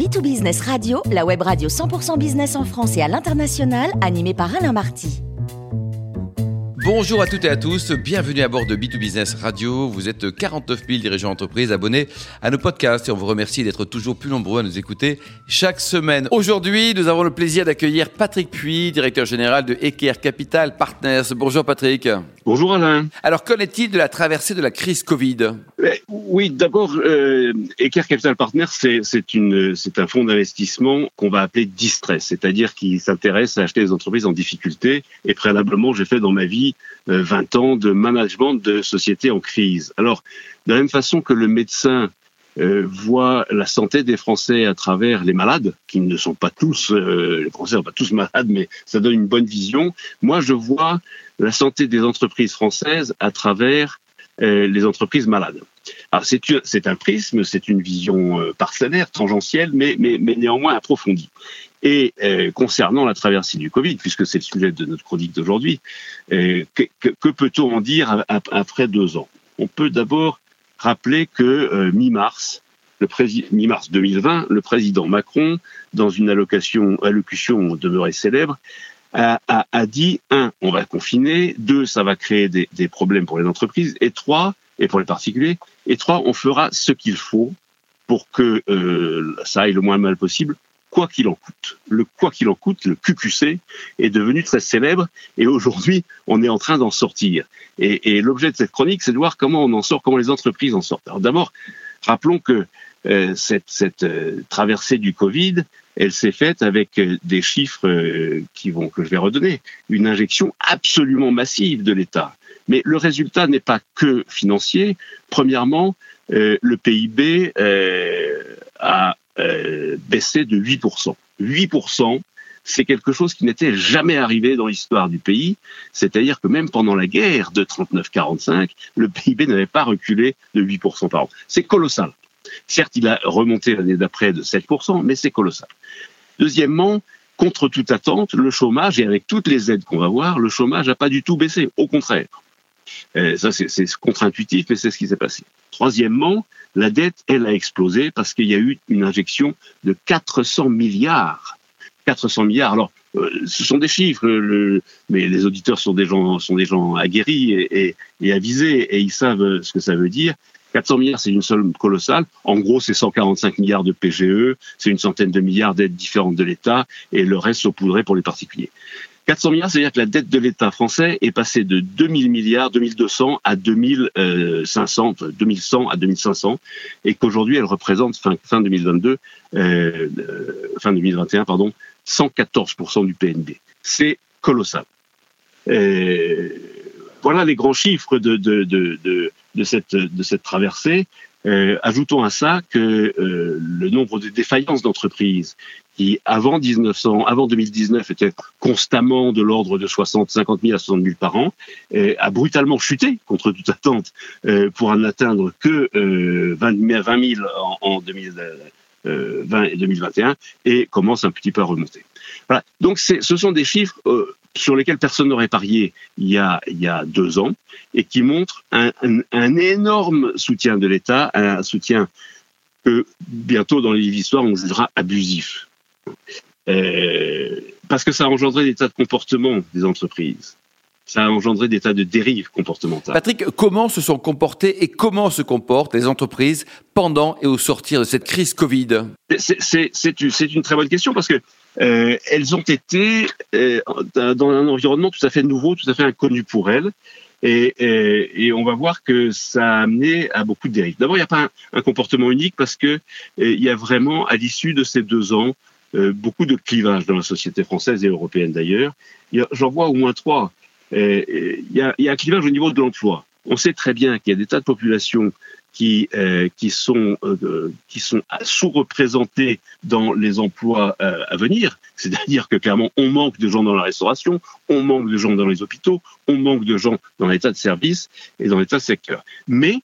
B2Business Radio, la web radio 100% business en France et à l'international, animée par Alain Marty. Bonjour à toutes et à tous, bienvenue à bord de B2Business Radio. Vous êtes 49 000 dirigeants d'entreprise abonnés à nos podcasts et on vous remercie d'être toujours plus nombreux à nous écouter chaque semaine. Aujourd'hui, nous avons le plaisir d'accueillir Patrick Puy, directeur général de Eker Capital Partners. Bonjour Patrick. Bonjour Alain. Alors qu'en est-il de la traversée de la crise Covid? Oui, d'abord, euh, Eker Capital Partners, c'est un fonds d'investissement qu'on va appeler distress, c'est-à-dire qui s'intéresse à acheter des entreprises en difficulté. Et préalablement, j'ai fait dans ma vie 20 euh, ans de management de sociétés en crise. Alors, de la même façon que le médecin euh, voit la santé des Français à travers les malades, qui ne sont pas tous, euh, les Français ne sont pas tous malades, mais ça donne une bonne vision. Moi, je vois la santé des entreprises françaises à travers les entreprises malades. Alors c'est un prisme, c'est une vision parcellaire, tangentielle, mais, néanmoins approfondie. Et euh, concernant la traversée du Covid, puisque c'est le sujet de notre chronique d'aujourd'hui, euh, que, peut-on en dire après deux ans? On peut d'abord rappeler que euh, mi-mars, mi-mars 2020, le président Macron, dans une allocution demeurée célèbre, a, dit un, on va confiner, deux, ça va créer des problèmes pour les entreprises, et trois, et pour les particuliers, et trois, on fera ce qu'il faut pour que euh, ça aille le moins mal possible quoi qu'il en coûte. Le quoi qu'il en coûte, le QQC, est devenu très célèbre et aujourd'hui, on est en train d'en sortir. Et, l'objet de cette chronique, c'est de voir comment on en sort, comment les entreprises en sortent. Alors d'abord, rappelons que euh, cette, euh, traversée du Covid, elle s'est faite avec euh, des chiffres qui vont que je vais redonner, une injection absolument massive de l'État. Mais le résultat n'est pas que financier. Premièrement, le PIB a euh, baissé de 8%. 8%, c'est quelque chose qui n'était jamais arrivé dans l'histoire du pays. C'est-à-dire que même pendant la guerre de 39-45, le PIB n'avait pas reculé de 8% par an. C'est colossal. Certes, il a remonté l'année d'après de 7%, mais c'est colossal. Deuxièmement, contre toute attente, le chômage, et avec toutes les aides qu'on va voir, le chômage n'a pas du tout baissé. Au contraire. Euh, ça, c'est contre-intuitif, mais c'est ce qui s'est passé. Troisièmement, la dette, elle a explosé parce qu'il y a eu une injection de 400 milliards. 400 milliards. Alors, euh, ce sont des chiffres, mais les auditeurs sont des gens, aguerris et, et, avisés et ils savent ce que ça veut dire. 400 milliards, c'est une somme colossale. En gros, c'est 145 milliards de PGE, c'est une centaine de milliards d'aides différentes de l'État, et le reste saupoudré pour les particuliers. 400 milliards, c'est-à-dire que la dette de l'État français est passée de 2000 milliards, 2200 à 2500, 2100 à 2500, et qu'aujourd'hui elle représente fin, fin 2022, euh, fin 2021, pardon, 114% du PNB. C'est colossal. voilà les grands chiffres de, de, de, cette, de cette traversée. Euh, ajoutons à ça que euh, le nombre de défaillances d'entreprises qui avant 1900, avant 2019 était constamment de l'ordre de 60, 50 000 à 60 000 par an, euh, a brutalement chuté contre toute attente euh, pour en atteindre que euh, 20, 20 000 en, en 2020 et 2021 et commence un petit peu à remonter. Voilà. Donc ce sont des chiffres sur lesquels personne n'aurait parié il y, a, il y a deux ans et qui montrent un, un, un énorme soutien de l'État, un soutien que bientôt dans les histoires on jugera abusif. Euh, parce que ça a engendré des tas de comportements des entreprises. Ça a engendré des tas de dérives comportementales. Patrick, comment se sont comportées et comment se comportent les entreprises pendant et au sortir de cette crise Covid? C'est une très bonne question parce que euh, elles ont été euh, dans un environnement tout à fait nouveau, tout à fait inconnu pour elles. Et, et, on va voir que ça a amené à beaucoup de dérives. D'abord, il n'y a pas un, un, comportement unique parce que euh, il y a vraiment, à l'issue de ces deux ans, euh, beaucoup de clivages dans la société française et européenne d'ailleurs. J'en vois au moins trois. Euh, il y, a, il y a un clivage au niveau de l'emploi. On sait très bien qu'il y a des tas de populations qui, euh, euh, sont sous-représentées dans les emplois euh, à venir. C'est-à-dire que clairement, on manque de gens dans la restauration, on manque de gens dans les hôpitaux, on manque de gens dans l'état de service et dans l'état de secteur. Mais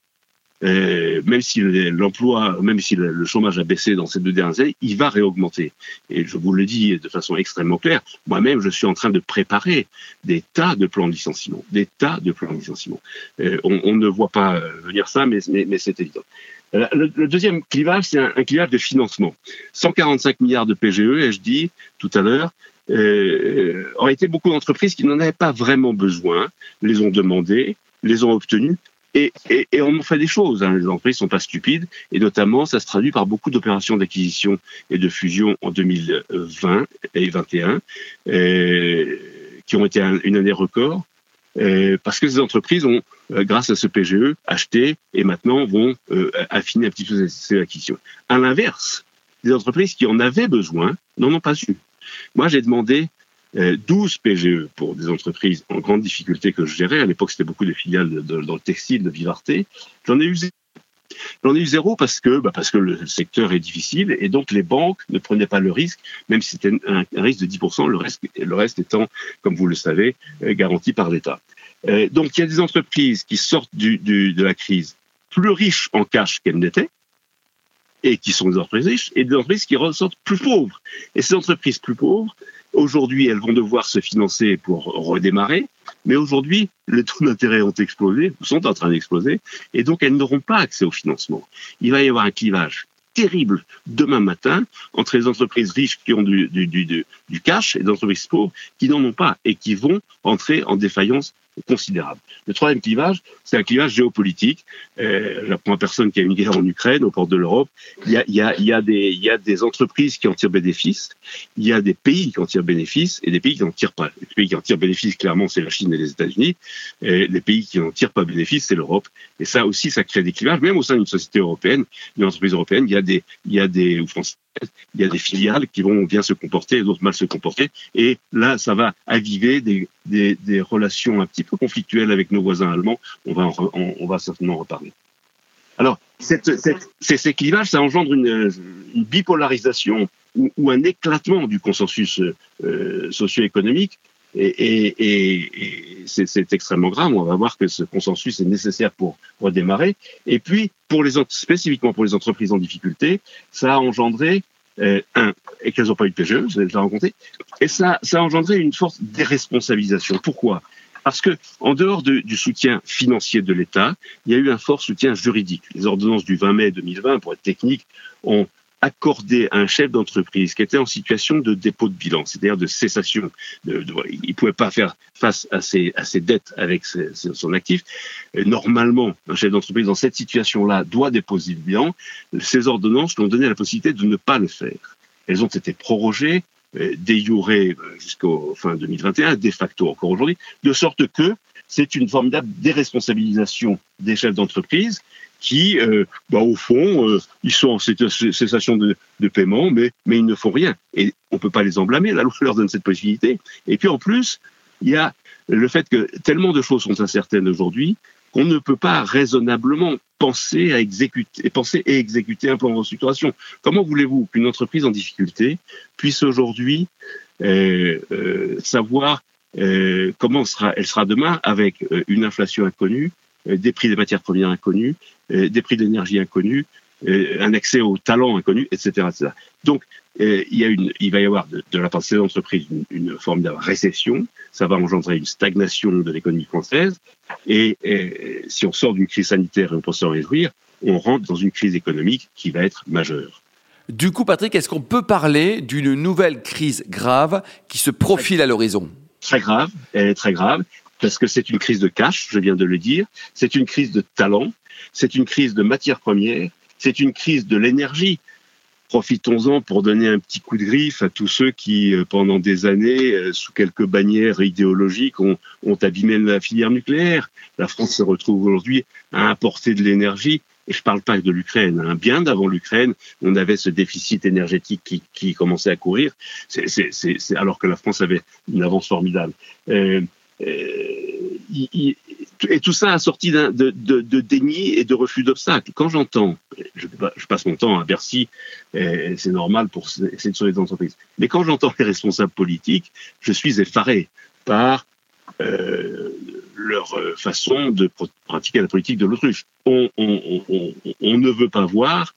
euh, même si l'emploi, même si le chômage a baissé dans ces deux dernières années, il va réaugmenter. Et je vous le dis de façon extrêmement claire, moi-même, je suis en train de préparer des tas de plans de licenciement, des tas de plans de licenciement. Euh, on, on, ne voit pas venir ça, mais, mais, mais c'est évident. Le, deuxième clivage, c'est un, clivage de financement. 145 milliards de PGE, ai-je dit tout à l'heure, euh, auraient été beaucoup d'entreprises qui n'en avaient pas vraiment besoin, les ont demandées, les ont obtenues, et, et, et, on fait des choses. Hein. Les entreprises sont pas stupides, et notamment, ça se traduit par beaucoup d'opérations d'acquisition et de fusion en 2020 et 2021, euh, qui ont été une année record. Euh, parce que ces entreprises ont, euh, grâce à ce PGE, acheté et maintenant vont euh, affiner un petit peu ces acquisitions. À l'inverse, des entreprises qui en avaient besoin n'en ont pas eu. Moi, j'ai demandé 12 PGE pour des entreprises en grande difficulté que je gérais. À l'époque, c'était beaucoup des filiales dans le textile de Vivarté. J'en ai eu J'en ai eu zéro parce que, bah parce que le secteur est difficile et donc les banques ne prenaient pas le risque, même si c'était un, risque de 10%, le reste, étant, comme vous le savez, euh, garanti par l'État. Euh, donc il y a des entreprises qui sortent de la crise plus riches en cash qu'elles n'étaient et qui sont des entreprises riches et des entreprises qui ressortent plus pauvres. Et ces entreprises plus pauvres, Aujourd'hui, elles vont devoir se financer pour redémarrer, mais aujourd'hui, les taux d'intérêt ont explosé, sont en train d'exploser, et donc elles n'auront pas accès au financement. Il va y avoir un clivage terrible demain matin entre les entreprises riches qui ont du, du, cash et les entreprises pauvres qui n'en ont pas et qui vont entrer en défaillance considérable. Le troisième clivage, c'est un clivage géopolitique. Euh, J'apprends à personne qu'il y a une guerre en Ukraine, aux portes de l'Europe. Il y, a, y a, y a des, y a des entreprises qui en tirent bénéfice, il y a des pays qui en tirent bénéfice et des pays qui n'en tirent pas. Les pays qui en tirent bénéfice, clairement, c'est la Chine et les États-Unis. Les pays qui n'en tirent pas bénéfice, c'est l'Europe. Et ça aussi, ça crée des clivages, même au sein d'une société européenne, d'une entreprise européenne, il y a des, y a des, ou il y a des filiales qui vont bien se comporter et d'autres mal se comporter. Et là, ça va aviver des, des, relations un petit peu conflictuelles avec nos voisins allemands. On va, certainement en reparler. Alors, ces, clivages, ça engendre une, bipolarisation ou, un éclatement du consensus euh, socio-économique. Et, c'est extrêmement grave. On va voir que ce consensus est nécessaire pour redémarrer. Et puis, pour les spécifiquement pour les entreprises en difficulté, ça a engendré euh, un, et qu'elles n'ont pas eu de PGE, vous avez déjà rencontré, et ça, ça a engendré une forte déresponsabilisation. Pourquoi? Parce que en dehors de, du soutien financier de l'État, il y a eu un fort soutien juridique. Les ordonnances du 20 mai 2020, pour être technique, ont accordé à un chef d'entreprise qui était en situation de dépôt de bilan, c'est-à-dire de cessation, de, il ne pouvait pas faire face à ses, dettes avec son actif. Normalement, un chef d'entreprise dans cette situation-là doit déposer le bilan. Ces ordonnances lui ont donné la possibilité de ne pas le faire. Elles ont été prorogées, euh, déjurées euh, jusqu'au fin 2021, de facto encore aujourd'hui, de sorte que c'est une formidable déresponsabilisation des chefs d'entreprise qui, euh, bah, au fond, ils sont en cessation de, de, paiement, mais, mais ils ne font rien. Et on ne peut pas les en blâmer, la loi leur donne cette possibilité. Et puis en plus, il y a le fait que tellement de choses sont incertaines aujourd'hui qu'on ne peut pas raisonnablement penser à exécuter, et exécuter un plan de restructuration. Comment voulez-vous qu'une entreprise en difficulté puisse aujourd'hui euh, euh savoir euh, comment elle sera demain avec euh, une inflation inconnue, des prix des matières premières inconnus, des prix d'énergie inconnus, un accès aux talents inconnus, etc. etc. Donc, il, y a une, il va y avoir de, la part de ces entreprises une, une, forme de récession, ça va engendrer une stagnation de l'économie française, et, et, si on sort d'une crise sanitaire et on peut s'en réjouir, on rentre dans une crise économique qui va être majeure. Du coup, Patrick, est-ce qu'on peut parler d'une nouvelle crise grave qui se profile à l'horizon? Très grave, elle est très grave, parce que c'est une crise de cash, je viens de le dire, c'est une crise de talent, c'est une crise de matières premières, c'est une crise de l'énergie. Profitons-en pour donner un petit coup de griffe à tous ceux qui, euh, pendant des années, euh, sous quelques bannières idéologiques, ont, abîmé la filière nucléaire. La France se retrouve aujourd'hui à importer de l'énergie et je parle pas de l'Ukraine. Hein. Bien d'avant l'Ukraine, on avait ce déficit énergétique qui, commençait à courir, c'est, alors que la France avait une avance formidable. Euh, et tout ça a sorti de, de, de, déni et de refus d'obstacles. Quand j'entends, je, passe mon temps à Bercy, c'est normal pour essayer de entreprises, mais quand j'entends les responsables politiques, je suis effaré par euh, leur euh, façon de pratiquer la politique de l'autruche. On, ne veut pas voir,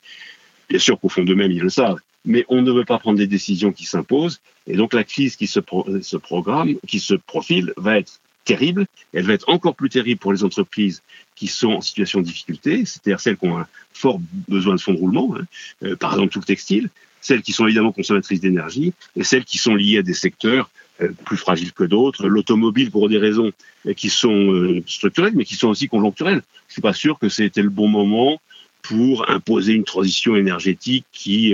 bien sûr qu'au fond d'eux-mêmes ils le savent, mais on ne veut pas prendre des décisions qui s'imposent, et donc la crise qui se programme, qui se profile, va être terrible. Elle va être encore plus terrible pour les entreprises qui sont en situation de difficulté, c'est-à-dire celles qui ont un fort besoin de fonds de roulement, hein. euh, par exemple tout le textile, celles qui sont évidemment consommatrices d'énergie et celles qui sont liées à des secteurs euh, plus fragiles que d'autres, l'automobile pour des raisons euh, qui sont structurelles mais qui sont aussi conjoncturelles. Je suis pas sûr que c'était le bon moment pour imposer une transition énergétique qui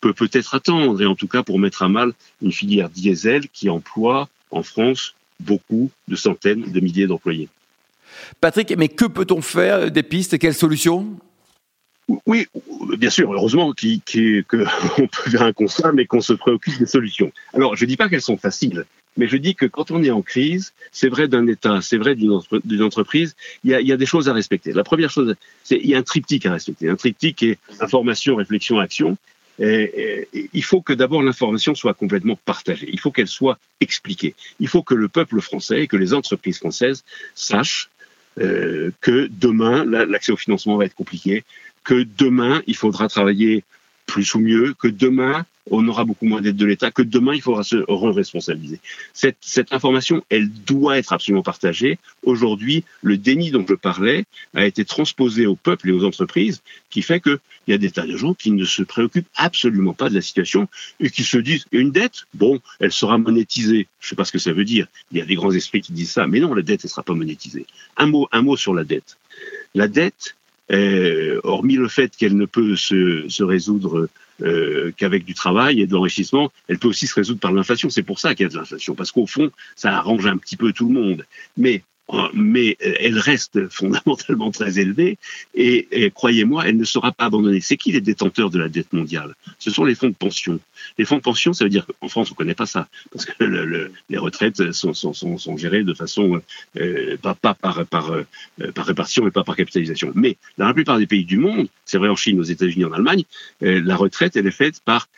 peut peut-être attendre et en tout cas pour mettre à mal une filière diesel qui emploie en France beaucoup de centaines de milliers d'employés. Patrick, mais que peut-on faire Des pistes Quelles solutions? Oui, bien sûr, heureusement qu'on peut faire un constat, mais qu'on se préoccupe des solutions. Alors, je ne dis pas qu'elles sont faciles, mais je dis que quand on est en crise, c'est vrai d'un État, c'est vrai d'une entreprise, il y, a, des choses à respecter. La première chose, c'est il y a un triptyque à respecter. Un triptyque est information, réflexion, action. Il faut que d'abord l'information soit complètement partagée. Il faut qu'elle soit expliquée. Il faut que le peuple français et que les entreprises françaises sachent euh, que demain, l'accès au financement va être compliqué, que demain, il faudra travailler plus ou mieux, que demain, on aura beaucoup moins d'aide de l'État, que demain, il faudra se re-responsabiliser. Cette, cette, information, elle doit être absolument partagée. Aujourd'hui, le déni dont je parlais a été transposé au peuple et aux entreprises, qui fait qu'il y a des tas de gens qui ne se préoccupent absolument pas de la situation et qui se disent, une dette, bon, elle sera monétisée. Je ne sais pas ce que ça veut dire. Il y a des grands esprits qui disent ça, mais non, la dette, elle ne sera pas monétisée. Un mot, un mot sur la dette. La dette, euh, hormis le fait qu'elle ne peut se, se résoudre euh, qu'avec du travail et de l'enrichissement, elle peut aussi se résoudre par l'inflation. C'est pour ça qu'il y a de l'inflation, parce qu'au fond, ça arrange un petit peu tout le monde. Mais mais elle reste fondamentalement très élevée et, croyez-moi, elle ne sera pas abandonnée. C'est qui les détenteurs de la dette mondiale? Ce sont les fonds de pension. Les fonds de pension, ça veut dire qu'en France, on ne connaît pas ça, parce que le, les retraites sont, gérées de façon euh, pas, euh, par répartition et pas par capitalisation. Mais dans la plupart des pays du monde, c'est vrai en Chine, aux États-Unis, en Allemagne, la retraite, elle est faite par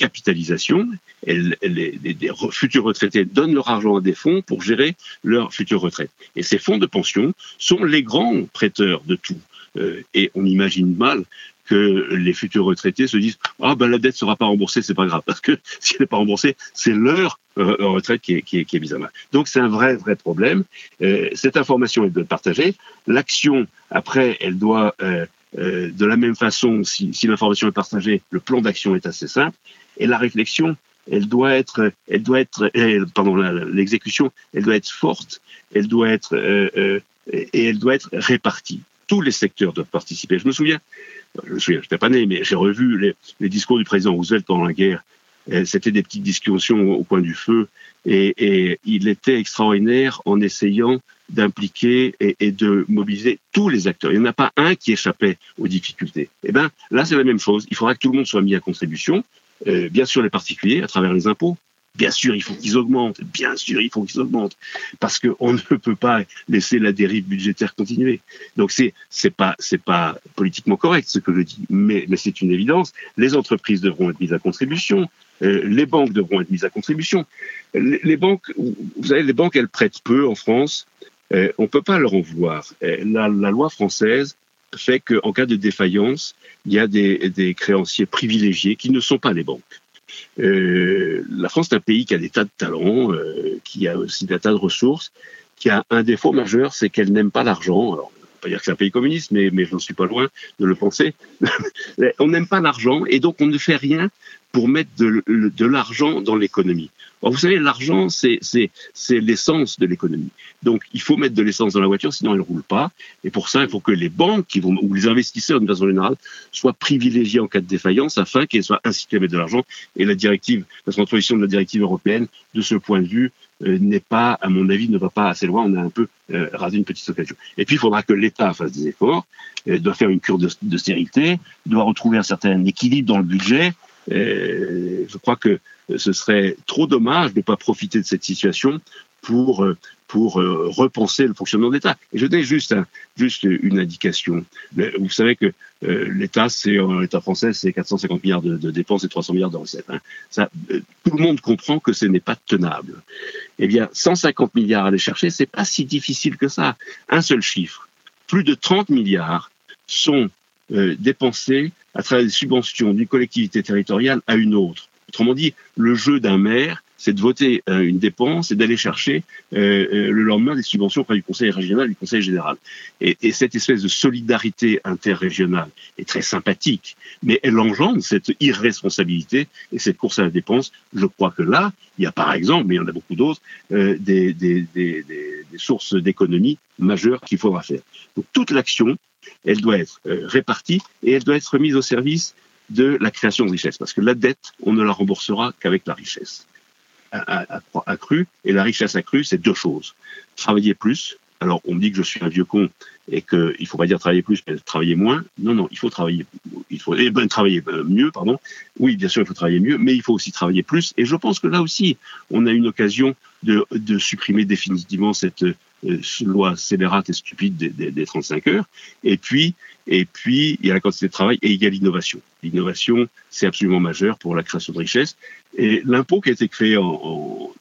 capitalisation. les, futurs retraités donnent leur argent à des fonds pour gérer leur future retraite. Et ces fonds de pension sont les grands prêteurs de tout. Euh, et on imagine mal que les futurs retraités se disent ah ben la dette sera pas remboursée c'est pas grave parce que si elle n'est pas remboursée c'est leur euh, retraite qui est, mise à mal donc c'est un vrai vrai problème euh, cette information elle doit être partagée l'action après elle doit de la même façon si l'information est partagée le plan d'action est assez simple et la réflexion, elle doit être, elle doit être, pardon, l'exécution, elle doit être forte, elle doit être euh, euh, et elle doit être répartie. Tous les secteurs doivent participer. Je me souviens, je me souviens, j'étais pas né, mais j'ai revu les, discours du président Roosevelt pendant la guerre. C'était des petites discussions au coin du feu, et, et il était extraordinaire en essayant d'impliquer et, et, de mobiliser tous les acteurs. Il n'y en a pas un qui échappait aux difficultés. Eh ben là, c'est la même chose. Il faudra que tout le monde soit mis à contribution. Euh, bien sûr les particuliers à travers les impôts. Bien sûr, il faut qu'ils augmentent. Bien sûr, il faut qu'ils augmentent parce qu'on ne peut pas laisser la dérive budgétaire continuer. Donc c'est c'est pas pas politiquement correct ce que je dis, mais mais c'est une évidence. Les entreprises devront être mises à contribution. Euh, les banques devront être mises à contribution. Les, banques, vous savez, les banques elles prêtent peu en France. Euh, on peut pas leur en vouloir. Euh, la, la loi française fait qu'en cas de défaillance, il y a des, des, créanciers privilégiés qui ne sont pas les banques. Euh, la France est un pays qui a des tas de talents, euh, qui a aussi des tas de ressources, qui a un défaut majeur, c'est qu'elle n'aime pas l'argent. Alors, pas dire que c'est un pays communiste, mais, mais je n'en suis pas loin de le penser. on n'aime pas l'argent et donc on ne fait rien pour mettre de, de l'argent dans l'économie. vous savez, l'argent, c'est l'essence de l'économie. Donc, il faut mettre de l'essence dans la voiture, sinon elle ne roule pas. Et pour ça, il faut que les banques qui vont, ou les investisseurs, d'une façon générale, soient privilégiés en cas de défaillance afin qu'ils soient incités à mettre de l'argent. Et la directive, la transposition de la directive européenne, de ce point de vue, euh, n'est pas, à mon avis, ne va pas assez loin. On a un peu euh, rasé une petite occasion. Et puis, il faudra que l'État fasse des efforts, euh, doit faire une cure d'austérité, doit retrouver un certain équilibre dans le budget. Euh, je crois que ce serait trop dommage de ne pas profiter de cette situation pour pour repenser le fonctionnement de l'État. Et je donne juste juste une indication. Vous savez que l'État, c'est l'État français, c'est 450 milliards de, de, dépenses et 300 milliards de recettes. Hein. Ça, tout le monde comprend que ce n'est pas tenable eh bien, 150 milliards à aller chercher, c'est pas si difficile que ça. Un seul chiffre. Plus de 30 milliards sont euh, à travers des subventions d'une collectivité territoriale à une autre. Autrement dit, le jeu d'un maire, c'est de voter euh, une dépense et d'aller chercher euh, euh, le lendemain des subventions auprès du Conseil régional du Conseil général. Et, et, cette espèce de solidarité interrégionale est très sympathique, mais elle engendre cette irresponsabilité et cette course à la dépense. Je crois que là, il y a par exemple, mais il y en a beaucoup d'autres, des, des, des, des, sources d'économie majeures qu'il faudra faire. Donc toute l'action, elle doit être répartie et elle doit être mise au service de la création de richesse. Parce que la dette, on ne la remboursera qu'avec la richesse accrue. Et la richesse accrue, c'est deux choses. Travailler plus. Alors, on me dit que je suis un vieux con et qu'il ne faut pas dire travailler plus, mais travailler moins. Non, non, il faut travailler, eh ben, travailler euh, mieux, pardon. Oui, bien sûr, il faut travailler mieux, mais il faut aussi travailler plus. Et je pense que là aussi, on a une occasion de, supprimer définitivement cette euh, loi scélérate et stupide des, des, 35 heures. Et puis, et puis, il y a la quantité de travail et il y a l'innovation. L'innovation, c'est absolument majeur pour la création de richesse. Et l'impôt qui a été créé en, en,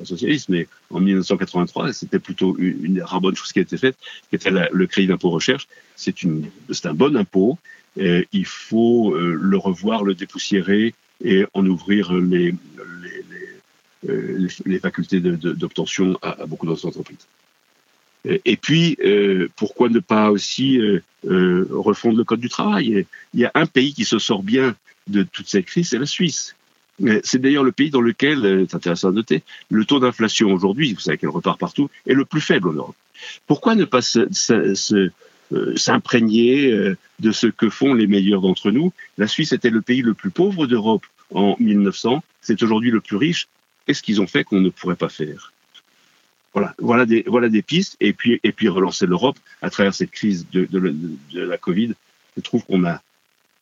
en socialisme, mais en 1983, c'était plutôt une, une bonne chose qui a été faite, qui était le crédit d'impôt recherche. C'est un bon impôt. Et il faut euh, le revoir, le dépoussiérer et en ouvrir les, les, les, euh, les facultés d'obtention à, à beaucoup d'autres entreprises. Et puis, euh, pourquoi ne pas aussi euh, euh, refondre le code du travail? Il y a un pays qui se sort bien de toute cette crise, c'est la Suisse. C'est d'ailleurs le pays dans lequel, c'est intéressant à noter, le taux d'inflation aujourd'hui, vous savez qu'elle repart partout, est le plus faible en Europe. Pourquoi ne pas s'imprégner de ce que font les meilleurs d'entre nous? La Suisse était le pays le plus pauvre d'Europe en 1900, c'est aujourd'hui le plus riche. Qu'est-ce qu'ils ont fait qu'on ne pourrait pas faire? Voilà, voilà des, voilà des pistes. Et puis, et puis relancer l'Europe à travers cette crise de, la Covid. Je trouve qu'on a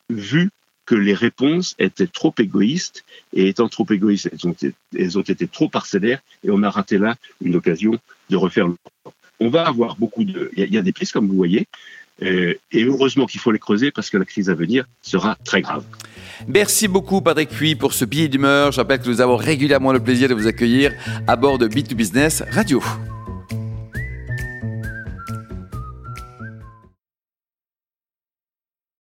vu que les réponses étaient trop égoïstes et étant trop égoïstes, elles ont, été, elles ont été trop parcellaires et on a raté là une occasion de refaire l'Europe. On va avoir beaucoup de, il y, a des pistes comme vous voyez, et heureusement qu'il faut les creuser parce que la crise à venir sera très grave. Merci beaucoup Patrick Puy pour ce billet d'humeur. Je rappelle que nous avons régulièrement le plaisir de vous accueillir à bord de Bit 2 Business Radio.